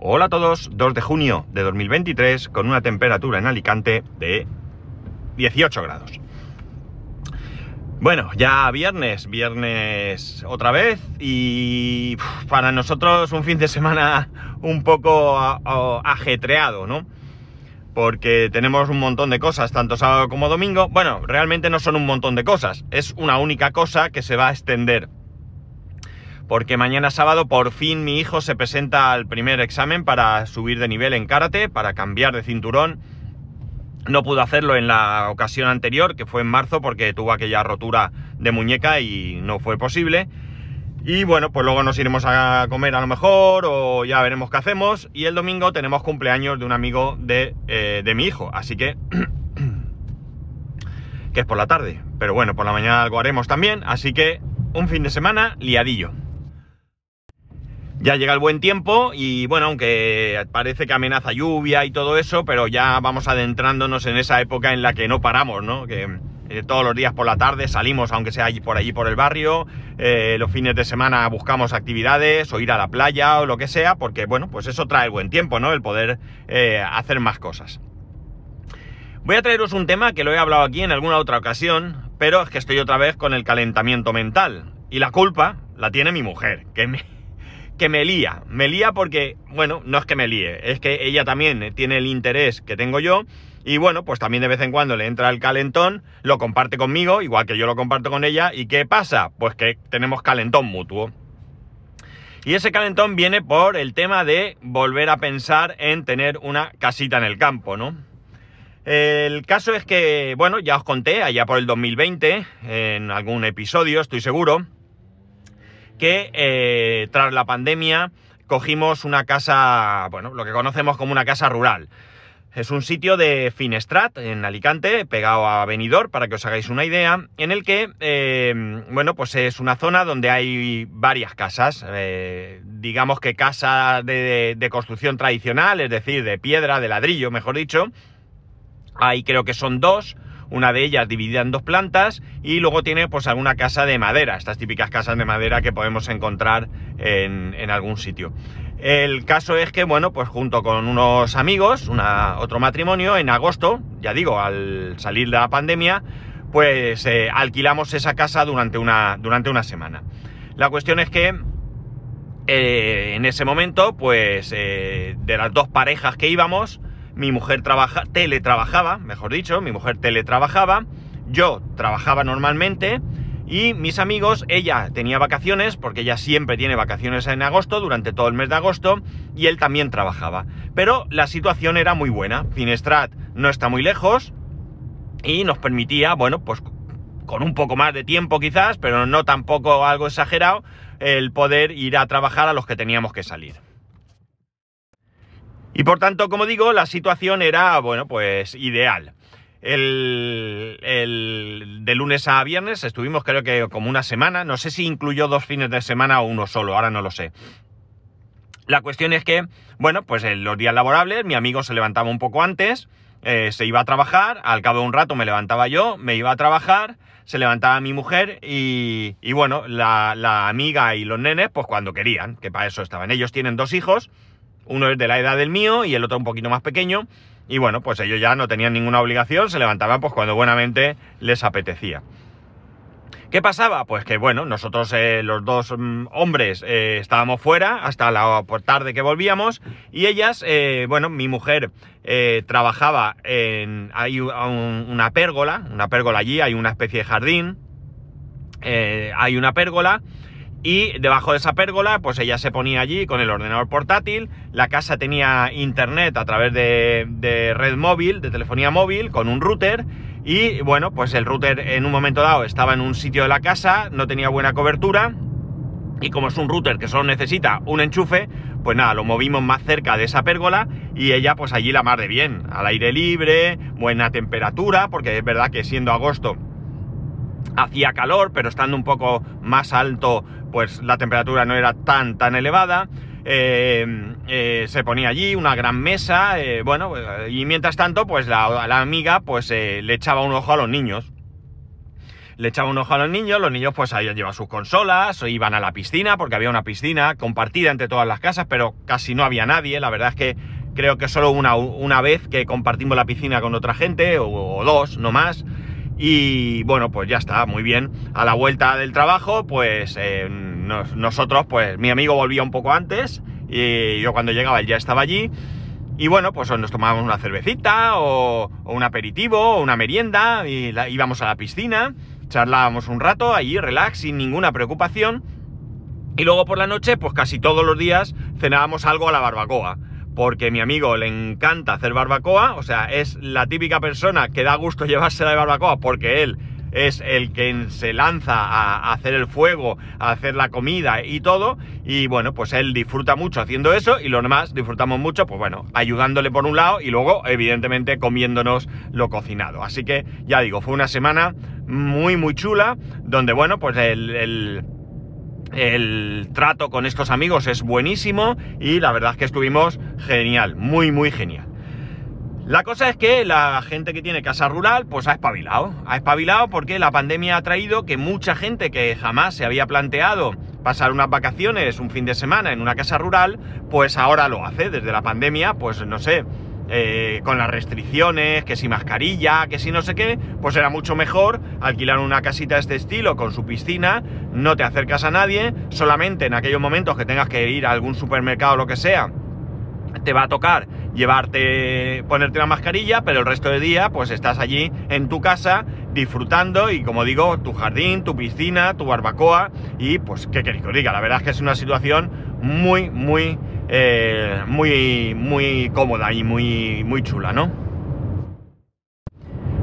Hola a todos, 2 de junio de 2023 con una temperatura en Alicante de 18 grados. Bueno, ya viernes, viernes otra vez y para nosotros un fin de semana un poco ajetreado, ¿no? Porque tenemos un montón de cosas, tanto sábado como domingo. Bueno, realmente no son un montón de cosas, es una única cosa que se va a extender porque mañana sábado por fin mi hijo se presenta al primer examen para subir de nivel en karate, para cambiar de cinturón. No pudo hacerlo en la ocasión anterior, que fue en marzo, porque tuvo aquella rotura de muñeca y no fue posible. Y bueno, pues luego nos iremos a comer a lo mejor, o ya veremos qué hacemos. Y el domingo tenemos cumpleaños de un amigo de, eh, de mi hijo, así que... que es por la tarde. Pero bueno, por la mañana algo haremos también, así que un fin de semana liadillo. Ya llega el buen tiempo y bueno, aunque parece que amenaza lluvia y todo eso, pero ya vamos adentrándonos en esa época en la que no paramos, ¿no? Que eh, todos los días por la tarde salimos, aunque sea allí por allí por el barrio, eh, los fines de semana buscamos actividades o ir a la playa o lo que sea, porque bueno, pues eso trae el buen tiempo, ¿no? El poder eh, hacer más cosas. Voy a traeros un tema que lo he hablado aquí en alguna otra ocasión, pero es que estoy otra vez con el calentamiento mental. Y la culpa la tiene mi mujer, que me que me lía. Me lía porque, bueno, no es que me líe, es que ella también tiene el interés que tengo yo. Y bueno, pues también de vez en cuando le entra el calentón, lo comparte conmigo, igual que yo lo comparto con ella. ¿Y qué pasa? Pues que tenemos calentón mutuo. Y ese calentón viene por el tema de volver a pensar en tener una casita en el campo, ¿no? El caso es que, bueno, ya os conté allá por el 2020, en algún episodio, estoy seguro, que eh, tras la pandemia cogimos una casa, bueno, lo que conocemos como una casa rural. Es un sitio de Finestrat, en Alicante, pegado a Benidorm, para que os hagáis una idea, en el que, eh, bueno, pues es una zona donde hay varias casas, eh, digamos que casa de, de, construcción tradicional, es decir, de piedra, de ladrillo, mejor dicho. Ahí creo que son dos, una de ellas dividida en dos plantas y luego tiene pues alguna casa de madera, estas típicas casas de madera que podemos encontrar en, algún sitio. El caso es que, bueno, pues junto con unos amigos, una, otro matrimonio, en agosto, ya digo, al salir de la pandemia, pues eh, alquilamos esa casa durante una, durante una semana. La cuestión es que eh, en ese momento, pues eh, de las dos parejas que íbamos, mi mujer trabaja, teletrabajaba, mejor dicho, mi mujer teletrabajaba, yo trabajaba normalmente y mis amigos, ella tenía vacaciones, porque ella siempre tiene vacaciones en agosto, durante todo el mes de agosto, y él también trabajaba. Pero la situación era muy buena, Finestrat no está muy lejos y nos permitía, bueno, pues con un poco más de tiempo quizás, pero no tampoco algo exagerado, el poder ir a trabajar a los que teníamos que salir. Y por tanto, como digo, la situación era, bueno, pues ideal. El, de lunes a viernes estuvimos creo que como una semana, no sé si incluyó dos fines de semana o uno solo, ahora no lo sé. La cuestión es que, bueno, pues en los días laborables mi amigo se levantaba un poco antes, eh, se iba a trabajar, al cabo de un rato me levantaba yo, me iba a trabajar, se levantaba mi mujer y, y bueno, la, la amiga y los nenes, pues cuando querían, que para eso estaban. Ellos tienen dos hijos uno es de la edad del mío y el otro un poquito más pequeño. Y bueno, pues ellos ya no tenían ninguna obligación, se levantaban pues cuando buenamente les apetecía. ¿Qué pasaba? Pues que bueno, nosotros eh, los dos mm, hombres eh, estábamos fuera hasta la tarde que volvíamos y ellas, eh, bueno, mi mujer trabajaba en, hay una pérgola, una pérgola allí, hay una especie de jardín, hay una pérgola y debajo de esa pérgola, pues ella se ponía allí con el ordenador portátil. La casa tenía internet a través de, red móvil, de telefonía móvil, con un router. Y bueno, pues el router en un momento dado estaba en un sitio de la casa, no tenía buena cobertura. Y como es un router que solo necesita un enchufe, pues nada, lo movimos más cerca de esa pérgola y ella pues allí la mar de bien, al aire libre, buena temperatura, porque es verdad que siendo agosto hacía calor, pero estando un poco más alto, pues la temperatura no era tan, tan elevada. Eh, eh, se ponía allí una gran mesa, eh, bueno, y mientras tanto, pues la, amiga, pues le echaba un ojo a los niños. le echaba un ojo a los niños, los niños pues habían llevado sus consolas, o iban a la piscina, porque había una piscina compartida entre todas las casas, pero casi no había nadie, la verdad es que creo que solo una, una vez que compartimos la piscina con otra gente, o, dos, no más, y bueno, pues ya está, muy bien. A la vuelta del trabajo, pues eh, nosotros, pues mi amigo volvía un poco antes, y yo cuando llegaba él ya estaba allí, y bueno, pues nos tomábamos una cervecita o, un aperitivo o una merienda y íbamos a la piscina, charlábamos un rato allí, relax, sin ninguna preocupación. Y luego por la noche, pues casi todos los días cenábamos algo a la barbacoa. Porque mi amigo le encanta hacer barbacoa, o sea, es la típica persona que da gusto llevársela de barbacoa porque él es el que se lanza a hacer el fuego, a hacer la comida y todo. Y bueno, pues él disfruta mucho haciendo eso y los demás disfrutamos mucho, pues bueno, ayudándole por un lado y luego, evidentemente, comiéndonos lo cocinado. Así que, ya digo, fue una semana muy, muy chula, donde bueno, pues el, el el trato con estos amigos es buenísimo y la verdad es que estuvimos genial, muy muy genial. La cosa es que la gente que tiene casa rural, pues ha espabilado. Ha espabilado porque la pandemia ha traído que mucha gente que jamás se había planteado pasar unas vacaciones, un fin de semana en una casa rural, pues ahora lo hace. Desde la pandemia, pues no sé, eh, con las restricciones, que si mascarilla, que si no sé qué, pues era mucho mejor alquilar una casita de este estilo con su piscina, no te acercas a nadie, solamente en aquellos momentos que tengas que ir a algún supermercado o lo que sea, te va a tocar llevarte, ponerte la mascarilla, pero el resto del día pues estás allí en tu casa disfrutando y como digo, tu jardín, tu piscina, tu barbacoa y pues qué queréis que os diga, la verdad es que es una situación muy, muy, eh, muy, muy cómoda y muy, muy chula, ¿no?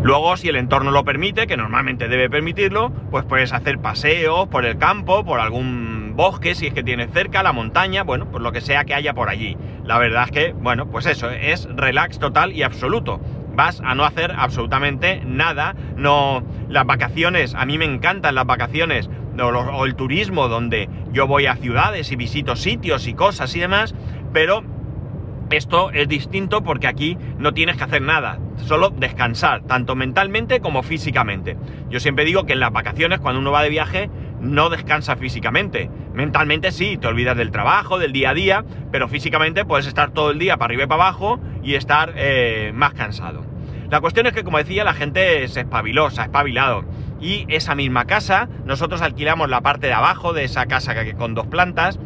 Luego, si el entorno lo permite, que normalmente debe permitirlo, pues puedes hacer paseos por el campo, por algún bosque, si es que tienes cerca, la montaña, bueno, pues lo que sea que haya por allí. La verdad es que, bueno, pues eso, es relax total y absoluto. Vas a no hacer absolutamente nada. No, las vacaciones, a mí me encantan las vacaciones o, el turismo donde yo voy a ciudades y visito sitios y cosas y demás, pero esto es distinto porque aquí no tienes que hacer nada, solo descansar, tanto mentalmente como físicamente. Yo siempre digo que en las vacaciones, cuando uno va de viaje, no descansa físicamente. Mentalmente sí, te olvidas del trabajo, del día a día, pero físicamente puedes estar todo el día para arriba y para abajo y estar eh, más cansado. La cuestión es que, como decía, la gente se ha espabilado. Y esa misma casa, nosotros alquilamos la parte de abajo de esa casa que con dos plantas,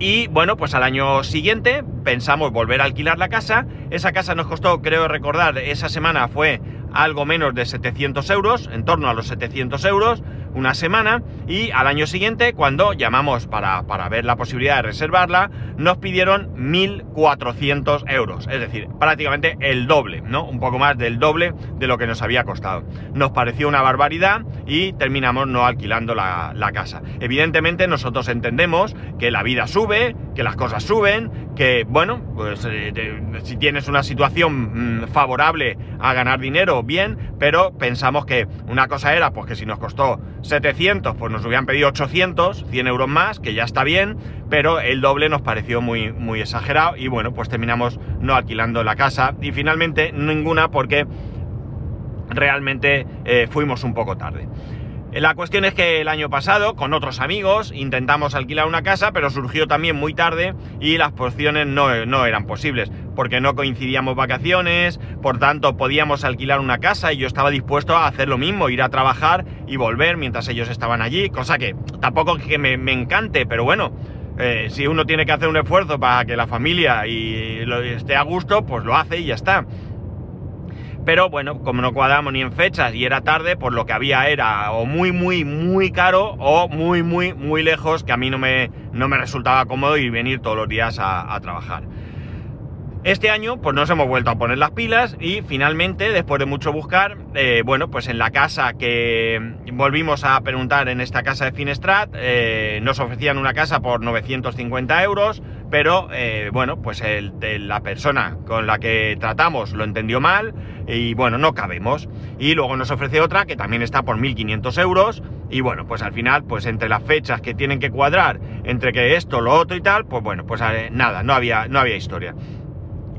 y bueno, pues al año siguiente pensamos volver a alquilar la casa. Esa casa nos costó, creo recordar, esa semana fue algo menos de 700 euros, en torno a los 700 euros una semana y al año siguiente, cuando llamamos para, ver la posibilidad de reservarla, nos pidieron 1.400 euros, es decir, prácticamente el doble, ¿no? Un poco más del doble de lo que nos había costado. Nos pareció una barbaridad y terminamos no alquilando la, casa. Evidentemente nosotros entendemos que la vida sube, que las cosas suben, que, bueno, pues eh, si tienes una situación mm, favorable a ganar dinero, bien, pero pensamos que una cosa era, pues que si nos costó 700, pues nos hubieran pedido 800, 100 euros más, que ya está bien, pero el doble nos pareció muy, muy exagerado y bueno, pues terminamos no alquilando la casa y finalmente ninguna porque realmente eh, fuimos un poco tarde. La cuestión es que el año pasado, con otros amigos, intentamos alquilar una casa, pero surgió también muy tarde y las porciones no, no, eran posibles, porque no coincidíamos vacaciones, por tanto podíamos alquilar una casa y yo estaba dispuesto a hacer lo mismo, ir a trabajar y volver mientras ellos estaban allí, cosa que tampoco que me, encante, pero bueno, eh, si uno tiene que hacer un esfuerzo para que la familia y lo, esté a gusto, pues lo hace y ya está. Pero bueno, como no cuadramos ni en fechas y era tarde, pues lo que había era o muy, muy, muy caro o muy, muy, muy lejos, que a mí no me, no me resultaba cómodo ir venir todos los días a, a trabajar. Este año pues nos hemos vuelto a poner las pilas y finalmente, después de mucho buscar, eh, bueno, pues en la casa que volvimos a preguntar en esta casa de Finestrat, eh, nos ofrecían una casa por 950 euros, pero eh, bueno, pues la persona con la que tratamos lo entendió mal y bueno, no cabemos. Y luego nos ofrece otra que también está por 1500 euros y bueno, pues al final, pues entre las fechas que tienen que cuadrar, entre que esto, lo otro y tal, pues bueno, pues nada, no había, no había historia.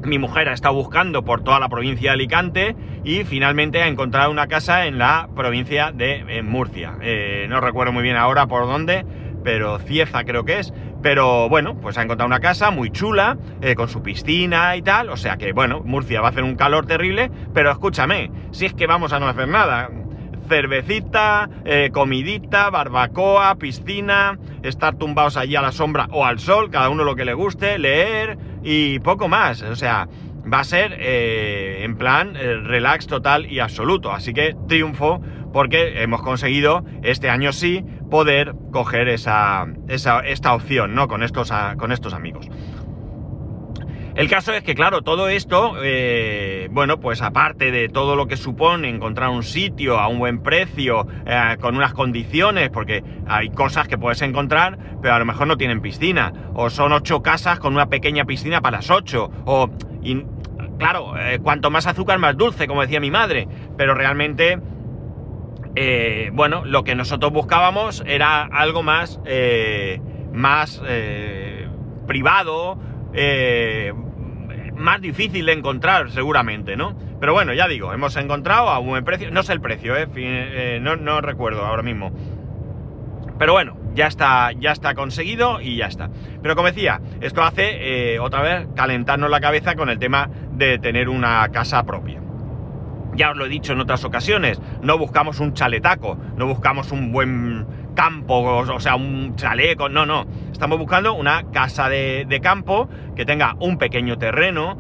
mi mujer ha estado buscando por toda la provincia de Alicante y finalmente ha encontrado una casa en la provincia de Murcia. Eh, no recuerdo muy bien ahora por dónde, pero Cieza creo que es. Pero bueno, pues ha encontrado una casa muy chula, eh, con su piscina y tal. O sea que, bueno, Murcia va a hacer un calor terrible, pero escúchame, si es que vamos a no hacer nada. Cervecita, eh, comidita, barbacoa, piscina, estar tumbados allí a la sombra o al sol, cada uno lo que le guste, leer y poco más. O sea, va a ser eh, en plan relax total y absoluto. Así que triunfo porque hemos conseguido este año sí poder coger esa, esta opción, ¿no? Con estos, con estos amigos. El caso es que, claro, todo esto, eh, bueno, pues aparte de todo lo que supone encontrar un sitio a un buen precio, eh, con unas condiciones, porque hay cosas que puedes encontrar, pero a lo mejor no tienen piscina, o son ocho casas con una pequeña piscina para las ocho, o, claro, eh, cuanto más azúcar, más dulce, como decía mi madre, pero realmente eh, bueno, lo que nosotros buscábamos era algo más, eh, más eh, privado, más difícil de encontrar seguramente, ¿no? Pero bueno, ya digo, hemos encontrado a un precio, no sé el precio, no, no, recuerdo ahora mismo. Pero bueno, ya está, ya está conseguido y ya está. Pero como decía, esto hace otra vez calentarnos la cabeza con el tema de tener una casa propia. Ya os lo he dicho en otras ocasiones, no buscamos un chaletaco, no buscamos un buen campo, o sea, un chaleco, no, no. Estamos buscando una casa de, de campo que tenga un pequeño terreno,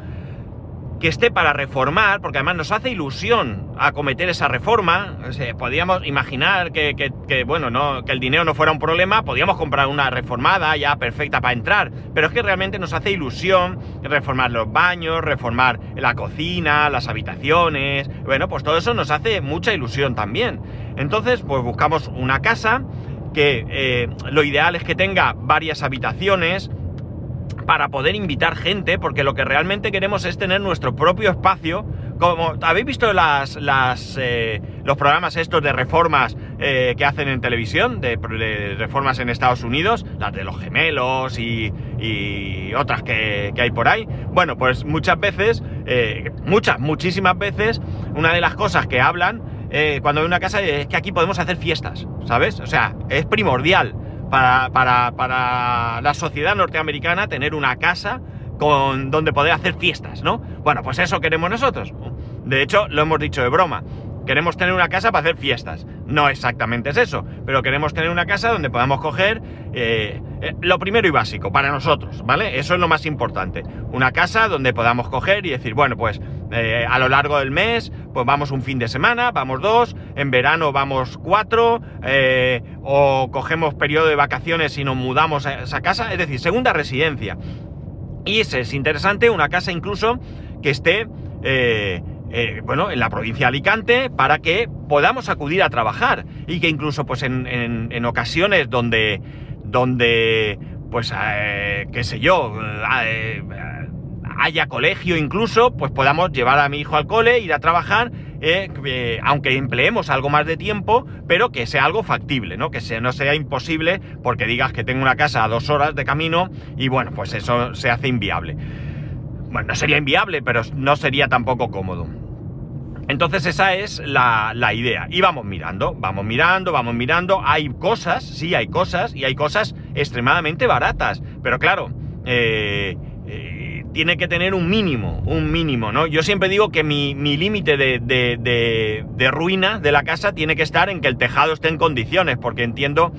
que esté para reformar, porque además nos hace ilusión acometer esa reforma. podíamos imaginar que, bueno, no, que el dinero no fuera un problema, podíamos comprar una reformada ya perfecta para entrar, pero es que realmente nos hace ilusión reformar los baños, reformar la cocina, las habitaciones, bueno, pues todo eso nos hace mucha ilusión también. Entonces, pues buscamos una casa que eh, lo ideal es que tenga varias habitaciones, para poder invitar gente, porque lo que realmente queremos es tener nuestro propio espacio. Como habéis visto las, eh, los programas estos de reformas eh, que hacen en televisión, de, reformas en Estados Unidos, las de los gemelos y, otras que, hay por ahí. Bueno, pues muchas veces, eh, muchas, muchísimas veces, una de las cosas que hablan cuando hay una casa es que aquí podemos hacer fiestas, ¿sabes? O sea, es primordial para, la sociedad norteamericana tener una casa con donde poder hacer fiestas, ¿no? Bueno, pues eso queremos nosotros. De hecho, lo hemos dicho de broma. Queremos tener una casa para hacer fiestas. No exactamente es eso, pero queremos tener una casa donde podamos coger eh, eh, lo primero y básico para nosotros, ¿vale? Eso es lo más importante. Una casa donde podamos coger y decir, bueno, pues eh, a lo largo del mes, pues vamos un fin de semana, vamos dos, en verano vamos cuatro, o cogemos periodo de vacaciones y nos mudamos a esa casa, es decir, segunda residencia. Y es interesante, una casa incluso que esté eh, bueno, en la provincia de Alicante para que podamos acudir a trabajar y que incluso pues en, ocasiones donde, donde pues, eh, qué sé yo, eh, haya colegio incluso, pues podamos llevar a mi hijo al cole, ir a trabajar, aunque empleemos algo más de tiempo, pero que sea algo factible, ¿no? Que no sea imposible porque digas que tengo una casa a dos horas de camino y bueno, pues eso se hace inviable. Bueno, no sería inviable, pero no sería tampoco cómodo. Entonces esa es la, idea. Y vamos mirando, vamos mirando, vamos mirando. Hay cosas, sí, hay cosas, y hay cosas extremadamente baratas. Pero claro, eh, eh, tiene que tener un mínimo, un mínimo, ¿no? Yo siempre digo que mi, límite de, de ruina de la casa tiene que estar en que el tejado esté en condiciones, porque entiendo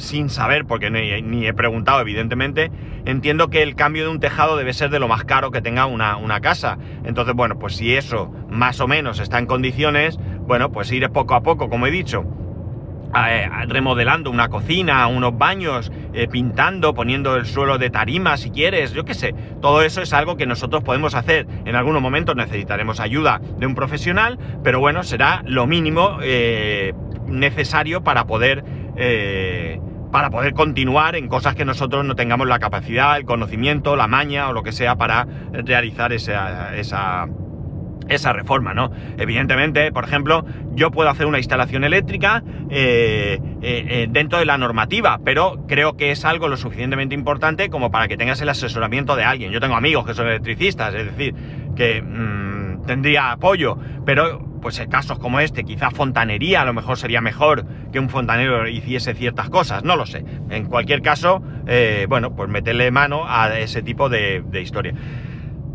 sin saber, porque ni, he preguntado evidentemente, entiendo que el cambio de un tejado debe ser de lo más caro que tenga una, casa. Entonces, bueno, pues si eso más o menos está en condiciones, bueno, pues ir poco a poco, como he dicho. Eh, remodelando una cocina, unos baños, eh, pintando, poniendo el suelo de tarima si quieres, yo qué sé. Todo eso es algo que nosotros podemos hacer. En algunos momentos necesitaremos ayuda de un profesional, pero bueno, será lo mínimo eh, necesario para poder para poder continuar en cosas que nosotros no tengamos la capacidad, el conocimiento, la maña o lo que sea para realizar esa, esa, esa reforma, ¿no? Evidentemente, por ejemplo, yo puedo hacer una instalación eléctrica eh, eh, eh, dentro de la normativa, pero creo que es algo lo suficientemente importante como para que tengas el asesoramiento de alguien. Yo tengo amigos que son electricistas, es decir, que mm, tendría apoyo, pero pues en casos como este, quizá fontanería a lo mejor sería mejor que un fontanero hiciese ciertas cosas, no lo sé. En cualquier caso, bueno, pues meterle mano a ese tipo de, de historia.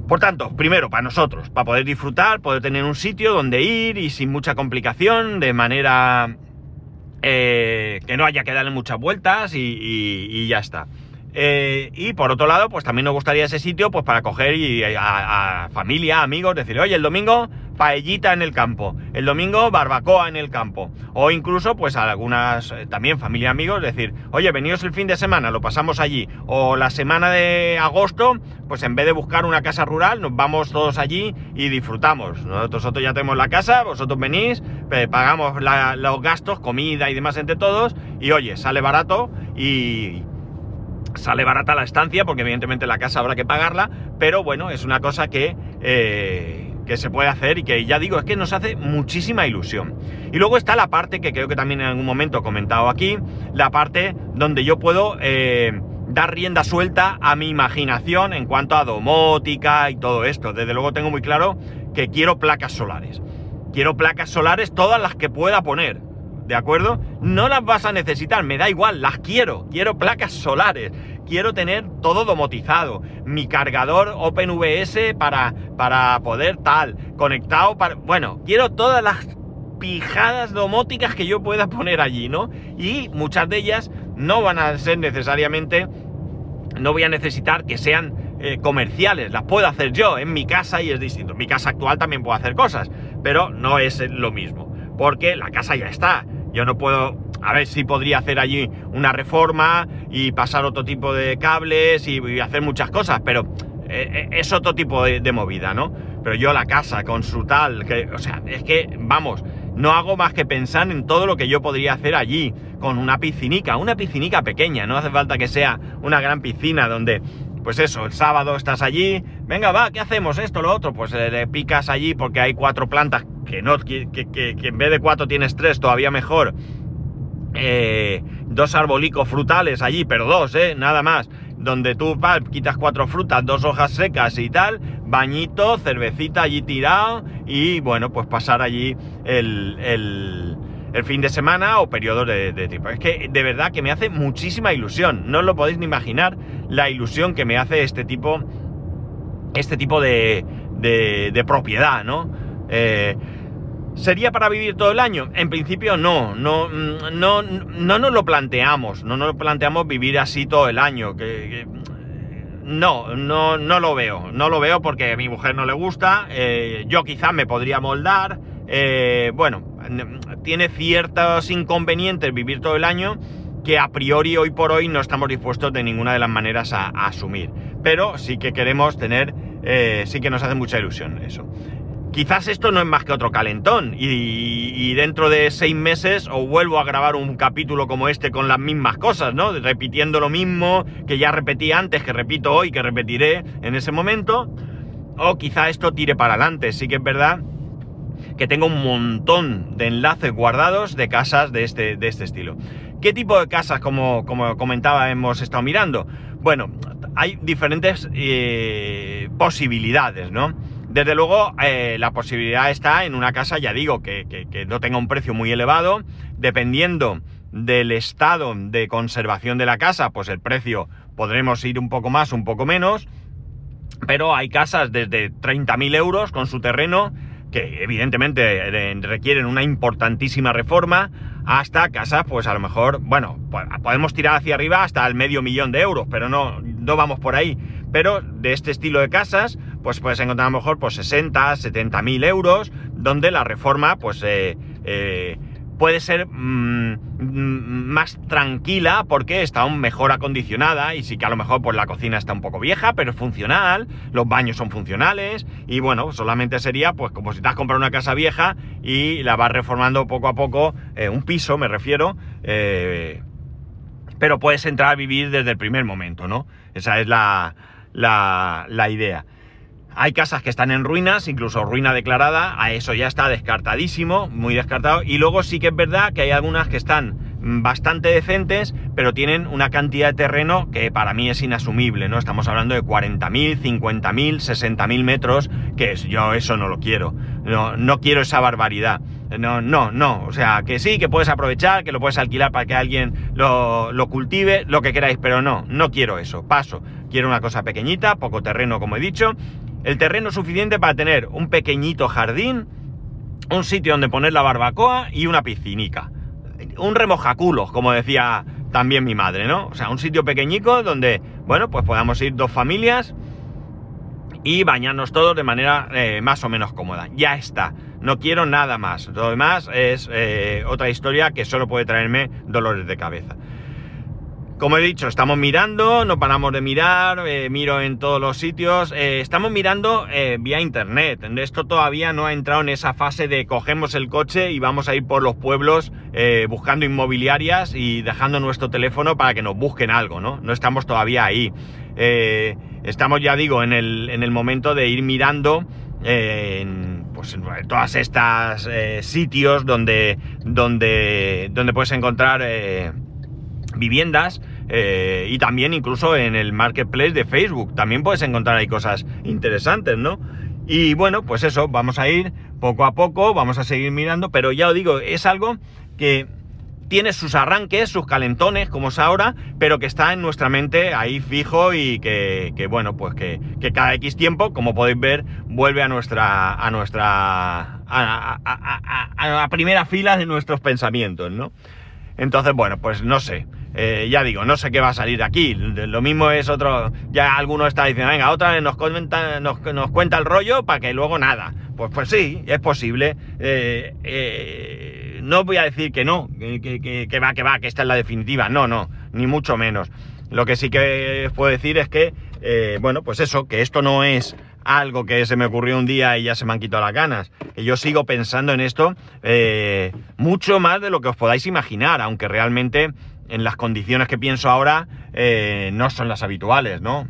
Por tanto, primero, para nosotros, para poder disfrutar, poder tener un sitio donde ir y sin mucha complicación, de manera eh, que no haya que darle muchas vueltas y, ya está. Eh, y por otro lado, pues también nos gustaría ese sitio pues para coger y a, a familia, amigos, decir, oye, el domingo paellita en el campo, el domingo barbacoa en el campo, o incluso pues a algunas eh, también familia amigos decir, oye, veníos el fin de semana, lo pasamos allí, o la semana de agosto, pues en vez de buscar una casa rural, nos vamos todos allí y disfrutamos. Nosotros ya tenemos la casa, vosotros venís, pagamos los gastos, comida y demás entre todos, y oye, sale barato y sale barata la estancia, porque evidentemente la casa habrá que pagarla, pero bueno, es una cosa que... Eh, que se puede hacer y que ya digo, es que nos hace muchísima ilusión. Y luego está la parte que creo que también en algún momento he comentado aquí, la parte donde yo puedo eh, dar rienda suelta a mi imaginación en cuanto a domótica y todo esto. Desde luego tengo muy claro que quiero placas solares. Quiero placas solares todas las que pueda poner. ¿De acuerdo? No las vas a necesitar, me da igual, las quiero. Quiero placas solares quiero tener todo domotizado. Mi cargador OpenVS para, para poder tal, conectado para... Bueno, quiero todas las pijadas domóticas que yo pueda poner allí, ¿no? Y muchas de ellas no van a ser necesariamente... No voy a necesitar que sean eh, comerciales, las puedo hacer yo en mi casa y es distinto. Mi casa actual también puedo hacer cosas, pero no es lo mismo, porque la casa ya está. Yo no puedo a ver si podría hacer allí una reforma y pasar otro tipo de cables y, hacer muchas cosas, pero eh, eh, es otro tipo de, movida, ¿no? Pero yo la casa con su tal, que, o sea, es que, vamos, no hago más que pensar en todo lo que yo podría hacer allí, con una piscinica, una piscinica pequeña, no hace falta que sea una gran piscina donde, pues eso, el sábado estás allí, venga, va, ¿qué hacemos? Esto, lo otro, pues eh, le picas allí porque hay cuatro plantas, que no, que, que en vez de cuatro tienes tres, todavía mejor eh, dos arbolicos frutales allí, pero dos, ¿eh? Nada más. Donde tú quitas cuatro frutas, dos hojas secas y tal, bañito, cervecita allí tirado y bueno, pues pasar allí el, el, fin de semana o periodo de, tiempo. Es que de verdad que me hace muchísima ilusión. No os lo podéis ni imaginar la ilusión que me hace este tipo, este tipo de, de, propiedad, ¿no? Eh, ¿Sería para vivir todo el año? En principio no, no, no, no nos lo planteamos, no nos planteamos vivir así todo el año. Que, no, no, no lo veo, no lo veo porque a mi mujer no le gusta, eh, yo quizás me podría moldar, eh, bueno, tiene ciertos inconvenientes vivir todo el año que a priori hoy por hoy no estamos dispuestos de ninguna de las maneras a, asumir, pero sí que queremos tener, eh, sí que nos hace mucha ilusión eso. Quizás esto no es más que otro calentón y, dentro de seis meses os vuelvo a grabar un capítulo como este con las mismas cosas, ¿no? Repitiendo lo mismo que ya repetí antes, que repito hoy, que repetiré en ese momento. O quizá esto tire para adelante. Sí que es verdad que tengo un montón de enlaces guardados de casas de este, de este estilo. ¿Qué tipo de casas, como, como comentaba, hemos estado mirando? Bueno, hay diferentes eh, posibilidades, ¿no? Desde luego, eh, la posibilidad está en una casa, ya digo, que, no tenga un precio muy elevado, dependiendo del estado de conservación de la casa, pues el precio podremos ir un poco más, un poco menos, pero hay casas desde 30.000 euros con su terreno, que evidentemente eh, requieren una importantísima reforma, hasta casas, pues a lo mejor, bueno, podemos tirar hacia arriba hasta el medio millón de euros, pero no, no vamos por ahí. Pero de este estilo de casas, pues puedes encontrar a lo mejor pues 60, 70 mil euros, donde la reforma pues eh, eh, puede ser mm, más tranquila porque está aún mejor acondicionada y sí que a lo mejor pues la cocina está un poco vieja, pero es funcional, los baños son funcionales y bueno, solamente sería pues como si te has comprado una casa vieja y la vas reformando poco a poco, eh, un piso me refiero, pero puedes entrar a vivir desde el primer momento, ¿no? Esa es la, la idea. Hay casas que están en ruinas, incluso ruina declarada, a eso ya está descartadísimo, muy descartado. Y luego sí que es verdad que hay algunas que están bastante decentes, pero tienen una cantidad de terreno que para mí es inasumible, ¿no? Estamos hablando de 40.000, 50.000, 60.000 metros, que yo eso no lo quiero. No, no quiero esa barbaridad. No, no, no. O sea, que sí, que puedes aprovechar, que lo puedes alquilar para que alguien lo, lo cultive, lo que queráis, pero no, no quiero eso. Paso. Quiero una cosa pequeñita, poco terreno, como he dicho. El terreno suficiente para tener un pequeñito jardín, un sitio donde poner la barbacoa y una piscinica un remojaculos, como decía también mi madre, ¿no? O sea, un sitio pequeñico donde, bueno, pues podamos ir dos familias y bañarnos todos de manera eh, más o menos cómoda. Ya está. No quiero nada más. Lo demás es eh, otra historia que solo puede traerme dolores de cabeza. Como he dicho, estamos mirando, no paramos de mirar, eh, miro en todos los sitios, eh, estamos mirando eh, vía internet. Esto todavía no ha entrado en esa fase de cogemos el coche y vamos a ir por los pueblos buscando inmobiliarias y dejando nuestro teléfono para que nos busquen algo, ¿no? No estamos todavía ahí. estamos, ya digo, en el, en el, momento de ir mirando en, pues, todas estas sitios donde, donde, donde puedes encontrar viviendas eh, y también incluso en el marketplace de Facebook. También puedes encontrar ahí cosas interesantes, ¿no? Y bueno, pues eso, vamos a ir poco a poco, vamos a seguir mirando, pero ya os digo, es algo que tiene sus arranques, sus calentones, como es ahora, pero que está en nuestra mente ahí fijo y que, bueno, pues que, cada X tiempo, como podéis ver, vuelve a nuestra, a nuestra, a la primera fila de nuestros pensamientos, ¿no? Entonces, bueno, pues no sé. Eh, ya digo, no sé qué va a salir aquí. Lo mismo es otro. Ya alguno está diciendo, venga, otra vez nos, cuenta el rollo para que luego nada. Pues, pues sí, es posible. Eh, eh, no voy a decir que no, que, va, que va, que esta es la definitiva. No, no, ni mucho menos. Lo que sí que puedo decir es que, bueno, pues eso, que esto no es algo que se me ocurrió un día y ya se me han quitado las ganas. Y yo sigo pensando en esto mucho más de lo que os podáis imaginar, aunque realmente en las condiciones que pienso ahora eh, no son las habituales, ¿no?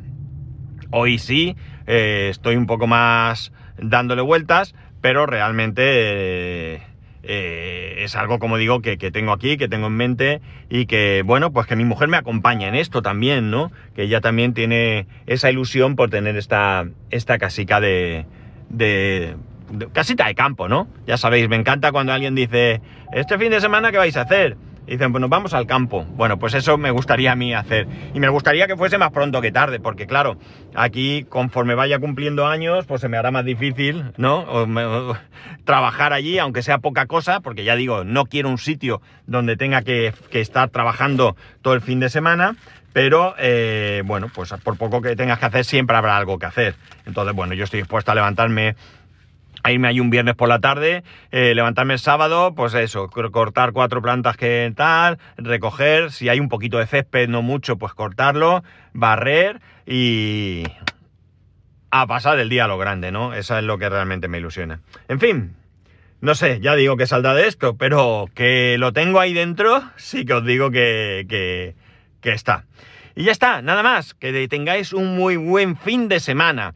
Hoy sí, eh, estoy un poco más dándole vueltas, pero realmente eh, es algo, como digo, que, tengo aquí, que tengo en mente y que, bueno, pues que mi mujer me acompaña en esto también, ¿no? Que ella también tiene esa ilusión por tener esta, esta casica de, de casita de campo, ¿no? Ya sabéis, me encanta cuando alguien dice, este fin de semana, ¿qué vais a hacer? Y dicen, pues nos vamos al campo. Bueno, pues eso me gustaría a mí hacer. Y me gustaría que fuese más pronto que tarde, porque claro, aquí conforme vaya cumpliendo años, pues se me hará más difícil, ¿no? trabajar allí, aunque sea poca cosa, porque ya digo, no quiero un sitio donde tenga que, estar trabajando todo el fin de semana. Pero eh, bueno, pues por poco que tengas que hacer, siempre habrá algo que hacer. Entonces, bueno, yo estoy dispuesto a levantarme a irme ahí un viernes por la tarde, eh, levantarme el sábado, pues eso, cortar cuatro plantas que tal, recoger, si hay un poquito de césped, no mucho, pues cortarlo, barrer y a pasar el día a lo grande, ¿no? Eso es lo que realmente me ilusiona. En fin, no sé, ya digo que saldrá de esto, pero que lo tengo ahí dentro, sí que os digo que, que, que está. Y ya está, nada más, que tengáis un muy buen fin de semana.